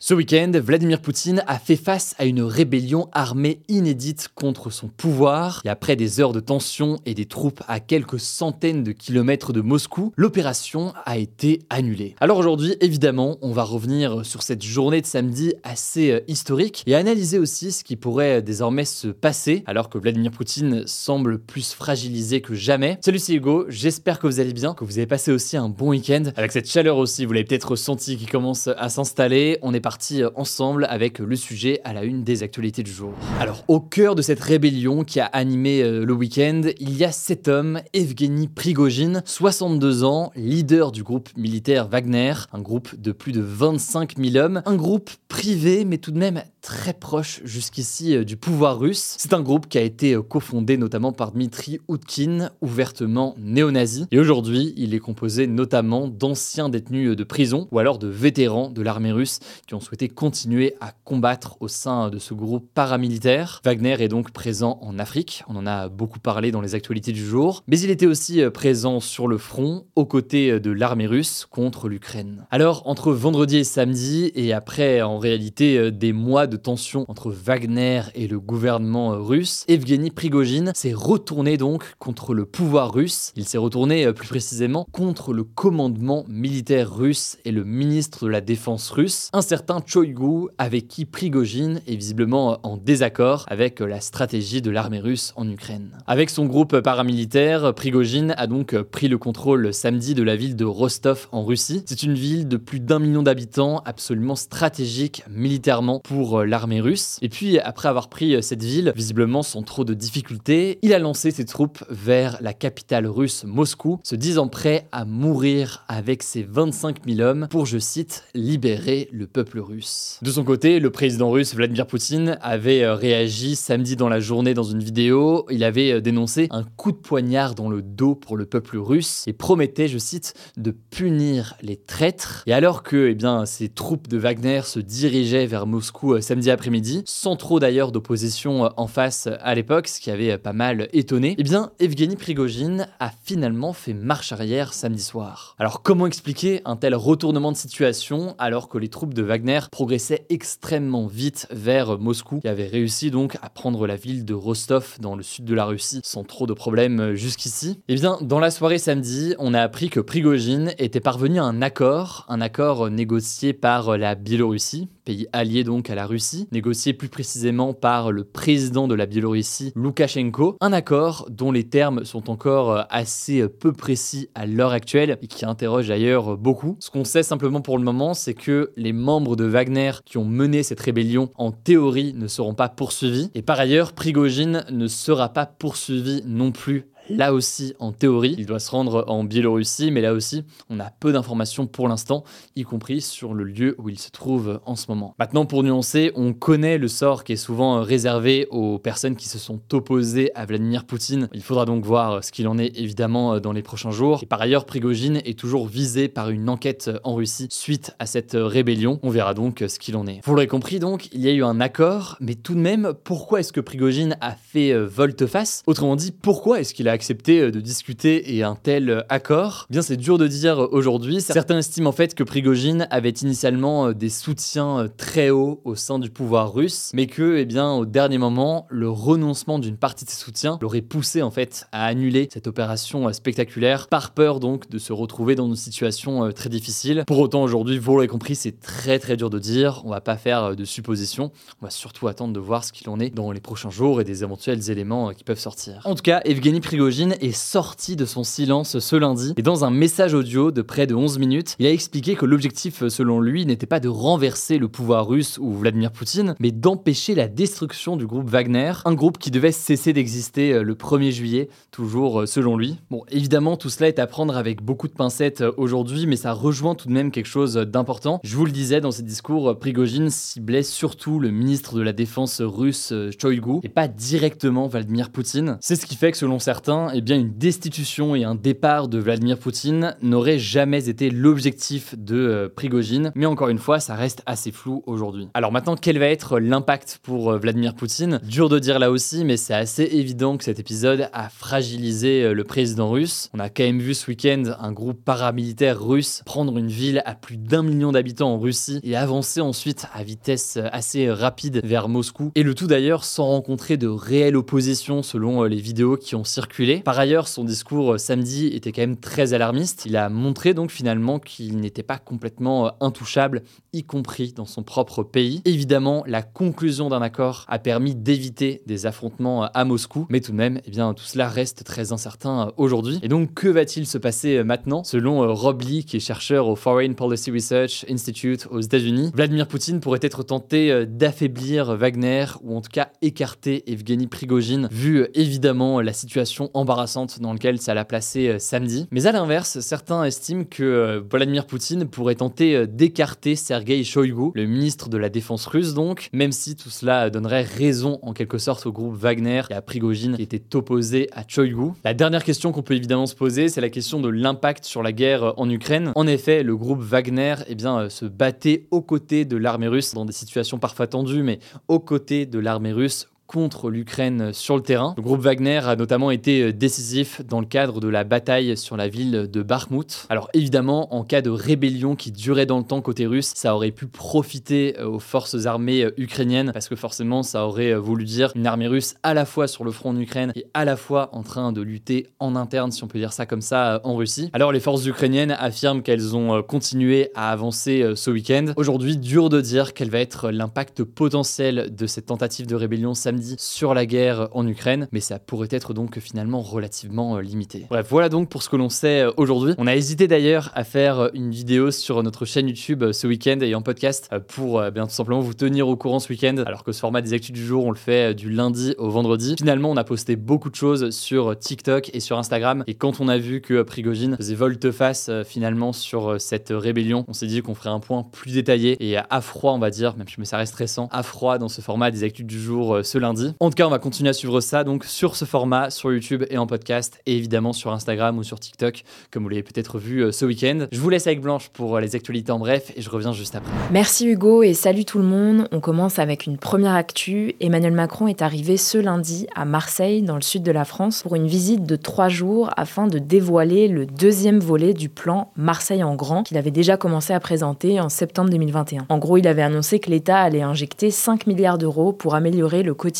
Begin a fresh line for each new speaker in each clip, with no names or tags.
Ce week-end, Vladimir Poutine a fait face à une rébellion armée inédite contre son pouvoir. Et après des heures de tension et des troupes à quelques centaines de kilomètres de Moscou, l'opération a été annulée. Alors aujourd'hui, évidemment, on va revenir sur cette journée de samedi assez euh, historique et analyser aussi ce qui pourrait désormais se passer alors que Vladimir Poutine semble plus fragilisé que jamais. Salut, c'est Hugo, j'espère que vous allez bien, que vous avez passé aussi un bon week-end. Avec cette chaleur aussi, vous l'avez peut-être ressenti qui commence à s'installer. On est parti ensemble avec le sujet à la une des actualités du jour. Alors, au cœur de cette rébellion qui a animé euh, le week-end, il y a cet homme, Evgeny Prigogine, 62 ans, leader du groupe militaire Wagner, un groupe de plus de 25 000 hommes, un groupe privé mais tout de même très proche jusqu'ici euh, du pouvoir russe. C'est un groupe qui a été euh, cofondé notamment par Dmitri Utkin, ouvertement néo-nazi. Et aujourd'hui, il est composé notamment d'anciens détenus de prison ou alors de vétérans de l'armée russe qui ont souhaité continuer à combattre au sein de ce groupe paramilitaire. Wagner est donc présent en Afrique, on en a beaucoup parlé dans les actualités du jour, mais il était aussi euh, présent sur le front, aux côtés euh, de l'armée russe contre l'Ukraine. Alors, entre vendredi et samedi, et après en réalité euh, des mois de tension entre Wagner et le gouvernement russe, Evgeny Prigogine s'est retourné donc contre le pouvoir russe. Il s'est retourné plus précisément contre le commandement militaire russe et le ministre de la Défense russe, un certain Choigu avec qui Prigogine est visiblement en désaccord avec la stratégie de l'armée russe en Ukraine. Avec son groupe paramilitaire, Prigogine a donc pris le contrôle samedi de la ville de Rostov en Russie. C'est une ville de plus d'un million d'habitants, absolument stratégique militairement pour l'armée russe. Et puis, après avoir pris cette ville, visiblement sans trop de difficultés, il a lancé ses troupes vers la capitale russe, Moscou, se disant prêt à mourir avec ses 25 000 hommes pour, je cite, libérer le peuple russe. De son côté, le président russe Vladimir Poutine avait euh, réagi samedi dans la journée dans une vidéo. Il avait euh, dénoncé un coup de poignard dans le dos pour le peuple russe et promettait, je cite, de punir les traîtres. Et alors que eh bien, ces troupes de Wagner se dirigeaient vers Moscou euh, samedi après-midi, sans trop d'ailleurs d'opposition en face à l'époque, ce qui avait pas mal étonné, eh bien, Evgeny Prigogine a finalement fait marche arrière samedi soir. Alors comment expliquer un tel retournement de situation alors que les troupes de Wagner progressait extrêmement vite vers Moscou, qui avait réussi donc à prendre la ville de Rostov dans le sud de la Russie sans trop de problèmes jusqu'ici? Eh bien, dans la soirée samedi, on a appris que Prigogine était parvenu à un accord, un accord négocié par la Biélorussie, pays allié donc à la Russie, négocié plus précisément par le président de la Biélorussie, Loukachenko, un accord dont les termes sont encore assez peu précis à l'heure actuelle et qui interroge d'ailleurs beaucoup. Ce qu'on sait simplement pour le moment, c'est que les membres de Wagner qui ont mené cette rébellion, en théorie, ne seront pas poursuivis. Et par ailleurs, Prigogine ne sera pas poursuivi non plus Là aussi, en théorie, il doit se rendre en Biélorussie, mais là aussi, on a peu d'informations pour l'instant, y compris sur le lieu où il se trouve en ce moment. Maintenant, pour nuancer, on connaît le sort qui est souvent réservé aux personnes qui se sont opposées à Vladimir Poutine. Il faudra donc voir ce qu'il en est évidemment dans les prochains jours. Et par ailleurs, Prigogine est toujours visé par une enquête en Russie suite à cette rébellion. On verra donc ce qu'il en est. Vous l'aurez compris donc, il y a eu un accord, mais tout de même, pourquoi est-ce que Prigogine a fait euh, volte-face? Autrement dit, pourquoi est-ce qu'il a accepté euh, de discuter et un tel euh, accord Bien, c'est dur de dire aujourd'hui. Certains estiment en fait que Prigogine avait initialement euh, des soutiens très hauts au sein du pouvoir russe, mais que, eh bien, au dernier moment, le renoncement d'une partie de ses soutiens l'aurait poussé en fait à annuler cette opération spectaculaire, par peur donc de se retrouver dans une situation très difficile. Pour autant, aujourd'hui, vous l'aurez compris, c'est très très dur de dire. On va pas faire de suppositions. On va surtout attendre de voir ce qu'il en est dans les prochains jours et des éventuels éléments qui peuvent sortir. En tout cas, Evgeny Prigogine Est sorti de son silence ce lundi et dans un message audio de près de 11 minutes, il a expliqué que l'objectif selon lui n'était pas de renverser le pouvoir russe ou Vladimir Poutine, mais d'empêcher la destruction du groupe Wagner, un groupe qui devait cesser d'exister euh, le 1er juillet, toujours euh, selon lui. Bon, évidemment, tout cela est à prendre avec beaucoup de pincettes euh, aujourd'hui, mais ça rejoint tout de même quelque chose d'important. Je vous le disais dans ses discours, Prigogine ciblait surtout le ministre de la Défense russe Shoigu et pas directement Vladimir Poutine. C'est ce qui fait que selon certains, eh bien une destitution et un départ de Vladimir Poutine n'auraient jamais été l'objectif de Prigogine, mais encore une fois, ça reste assez flou aujourd'hui. Alors maintenant, quel va être l'impact pour Vladimir Poutine? Dur de dire là aussi, mais c'est assez évident que cet épisode a fragilisé euh, le président russe. On a quand même vu ce week-end un groupe paramilitaire russe prendre une ville à plus d'un million d'habitants en Russie et avancer ensuite à vitesse euh, assez rapide vers Moscou. Et le tout d'ailleurs sans rencontrer de réelle opposition selon euh, les vidéos qui ont circulé. Par ailleurs, son discours samedi était quand même très alarmiste. Il a montré donc finalement qu'il n'était pas complètement intouchable, y compris dans son propre pays. Évidemment, la conclusion d'un accord a permis d'éviter des affrontements à Moscou, mais tout de même, eh bien, tout cela reste très incertain euh, aujourd'hui. Et donc, que va-t-il se passer euh, maintenant? Selon euh, Rob Lee, qui est chercheur au Foreign Policy Research Institute aux États-Unis, Vladimir Poutine pourrait être tenté d'affaiblir Wagner ou en tout cas écarter Evgeny Prigogine, vu évidemment la situation embarrassante dans laquelle ça l'a placé samedi. Mais à l'inverse, certains estiment que Vladimir Poutine pourrait tenter d'écarter Sergei Shoigu, le ministre de la Défense russe donc, même si tout cela donnerait raison en quelque sorte au groupe Wagner et à Prigogine qui était opposé à Choigu. La dernière question qu'on peut évidemment se poser, c'est la question de l'impact sur la guerre en Ukraine. En effet, le groupe Wagner eh euh, se battait aux côtés de l'armée russe dans des situations parfois tendues, mais aux côtés de l'armée russe contre l'Ukraine sur le terrain. Le groupe Wagner a notamment été euh, décisif dans le cadre de la bataille sur la ville de Bakhmut. Alors évidemment, en cas de rébellion qui durait dans le temps côté russe, ça aurait pu profiter euh, aux forces armées euh, ukrainiennes parce que forcément ça aurait voulu dire une armée russe à la fois sur le front en Ukraine et à la fois en train de lutter en interne, si on peut dire ça comme ça, en Russie. Alors les forces ukrainiennes affirment qu'elles ont continué à avancer ce week-end. Aujourd'hui, dur de dire quel va être l'impact potentiel de cette tentative de rébellion sur la guerre en Ukraine, mais ça pourrait être donc finalement relativement euh, limité. Bref, voilà donc pour ce que l'on sait euh, aujourd'hui. On a hésité d'ailleurs à faire euh, une vidéo sur notre chaîne YouTube ce week-end et en podcast pour bien tout simplement vous tenir au courant ce week-end, alors que ce format des actus du jour, on le fait du lundi au vendredi. Finalement, on a posté beaucoup de choses sur TikTok et sur Instagram, et quand on a vu que Prigogine faisait volte-face finalement sur cette rébellion, on s'est dit qu'on ferait un point plus détaillé et à froid, on va dire, même si ça reste récent, à froid dans ce format des actus du jour ce lundi en tout cas, on va continuer à suivre ça donc sur ce format, sur YouTube et en podcast, et évidemment sur Instagram ou sur TikTok, comme vous l'avez peut-être vu euh, ce week-end. Je vous laisse avec Blanche pour euh, les actualités en bref, et je reviens juste après.
Merci Hugo et salut tout le monde. On commence avec une première actu. Emmanuel Macron est arrivé ce lundi à Marseille, dans le sud de la France, pour une visite de trois jours afin de dévoiler le deuxième volet du plan Marseille en grand qu'il avait déjà commencé à présenter en septembre 2021. En gros, il avait annoncé que l'État allait injecter 5 milliards d'euros pour améliorer le quotidien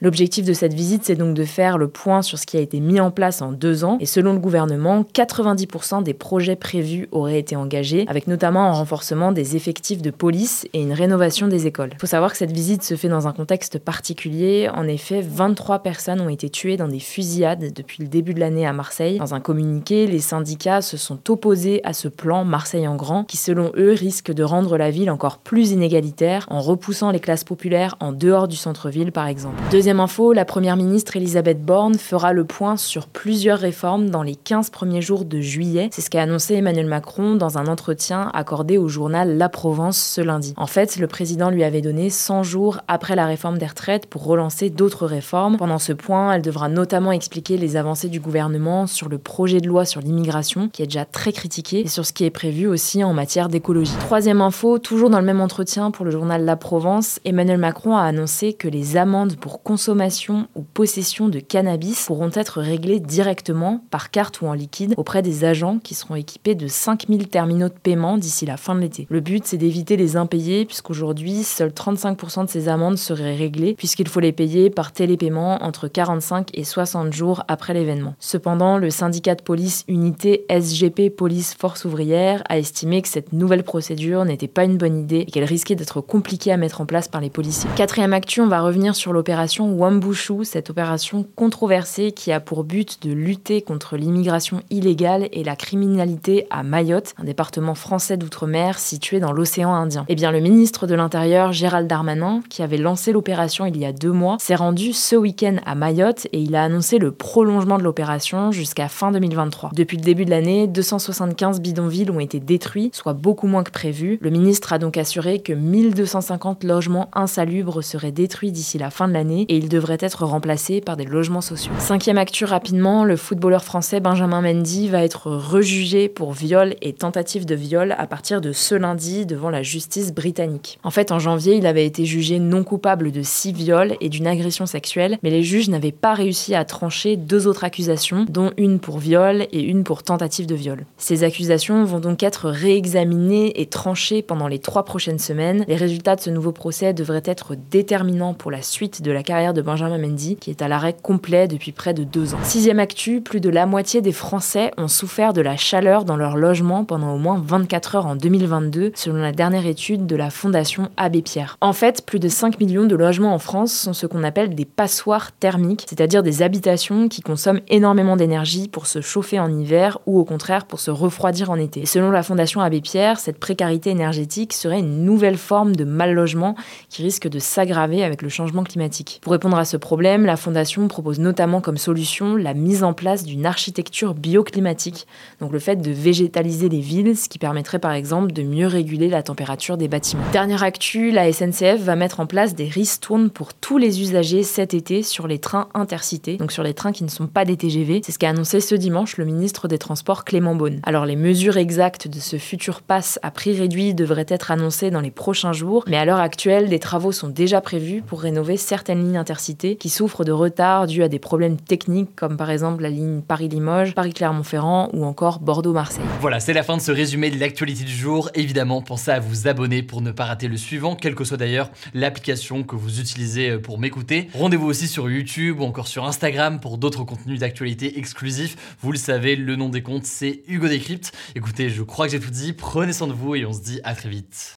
L'objectif de cette visite, c'est donc de faire le point sur ce qui a été mis en place en deux ans. Et selon le gouvernement, 90% des projets prévus auraient été engagés, avec notamment un renforcement des effectifs de police et une rénovation des écoles. Il faut savoir que cette visite se fait dans un contexte particulier. En effet, 23 personnes ont été tuées dans des fusillades depuis le début de l'année à Marseille. Dans un communiqué, les syndicats se sont opposés à ce plan Marseille en grand, qui selon eux risque de rendre la ville encore plus inégalitaire en repoussant les classes populaires en dehors du centre-ville par exemple. Deuxième info, la première ministre Elisabeth Borne fera le point sur plusieurs réformes dans les 15 premiers jours de juillet. C'est ce qu'a annoncé Emmanuel Macron dans un entretien accordé au journal La Provence ce lundi. En fait, le président lui avait donné 100 jours après la réforme des retraites pour relancer d'autres réformes. Pendant ce point, elle devra notamment expliquer les avancées du gouvernement sur le projet de loi sur l'immigration, qui est déjà très critiqué, et sur ce qui est prévu aussi en matière d'écologie. Troisième info, toujours dans le même entretien pour le journal La Provence, Emmanuel Macron a annoncé que les amendes pour consommation ou possession de cannabis pourront être réglées directement par carte ou en liquide auprès des agents qui seront équipés de 5000 terminaux de paiement d'ici la fin de l'été. Le but, c'est d'éviter les impayés puisqu'aujourd'hui, seuls 35% de ces amendes seraient réglées puisqu'il faut les payer par télépaiement entre 45 et 60 jours après l'événement. Cependant, le syndicat de police unité SGP Police Force Ouvrière a estimé que cette nouvelle procédure n'était pas une bonne idée et qu'elle risquait d'être compliquée à mettre en place par les policiers. Quatrième actu, on va revenir revenir sur l'opération Wambushu, cette opération controversée qui a pour but de lutter contre l'immigration illégale et la criminalité à Mayotte, un département français d'outre-mer situé dans l'océan Indien. Eh bien, le ministre de l'Intérieur, Gérald Darmanin, qui avait lancé l'opération il y a deux mois, s'est rendu ce week-end à Mayotte et il a annoncé le prolongement de l'opération jusqu'à fin 2023. Depuis le début de l'année, 275 bidonvilles ont été détruits, soit beaucoup moins que prévu. Le ministre a donc assuré que 1250 logements insalubres seraient détruits d'ici la fin de l'année et ils devraient être remplacés par des logements sociaux. Cinquième actu rapidement, le footballeur français Benjamin Mendy va être rejugé pour viol et tentative de viol à partir de ce lundi devant la justice britannique. En fait, en janvier, il avait été jugé non coupable de six viols et d'une agression sexuelle, mais les juges n'avaient pas réussi à trancher deux autres accusations, dont une pour viol et une pour tentative de viol. Ces accusations vont donc être réexaminées et tranchées pendant les trois prochaines semaines. Les résultats de ce nouveau procès devraient être déterminants pour la suite de la carrière de Benjamin Mendy, qui est à l'arrêt complet depuis près de deux ans. Sixième actu, plus de la moitié des Français ont souffert de la chaleur dans leur logement pendant au moins 24 heures en 2022, selon la dernière étude de la Fondation Abbé Pierre. En fait, plus de 5 millions de logements en France sont ce qu'on appelle des passoires thermiques, c'est-à-dire des habitations qui consomment énormément d'énergie pour se chauffer en hiver ou au contraire pour se refroidir en été. selon la Fondation Abbé Pierre, cette précarité énergétique serait une nouvelle forme de mal logement qui risque de s'aggraver avec le changement climatique. Pour répondre à ce problème, la Fondation propose notamment comme solution la mise en place d'une architecture bioclimatique, donc le fait de végétaliser les villes, ce qui permettrait par exemple de mieux réguler la température des bâtiments. Dernière actu, la SNCF va mettre en place des ristournes pour tous les usagers cet été sur les trains intercités, donc sur les trains qui ne sont pas des TGV. C'est ce qu'a annoncé ce dimanche le ministre des Transports Clément Beaune. Alors les mesures exactes de ce futur pass à prix réduit devraient être annoncées dans les prochains jours, mais à l'heure actuelle, des travaux sont déjà prévus pour certaines lignes intercités qui souffrent de retard dû à des problèmes techniques comme par exemple la ligne Paris-Limoges, Paris-Clermont-Ferrand ou encore Bordeaux-Marseille.
Voilà, c'est la fin de ce résumé de l'actualité du jour. Évidemment, pensez à vous abonner pour ne pas rater le suivant, quelle que soit d'ailleurs l'application que vous utilisez pour m'écouter. Rendez-vous aussi sur YouTube ou encore sur Instagram pour d'autres contenus d'actualité exclusifs. Vous le savez, le nom des comptes, c'est Hugo Décrypte. Écoutez, je crois que j'ai tout dit. Prenez soin de vous et on se dit à très vite.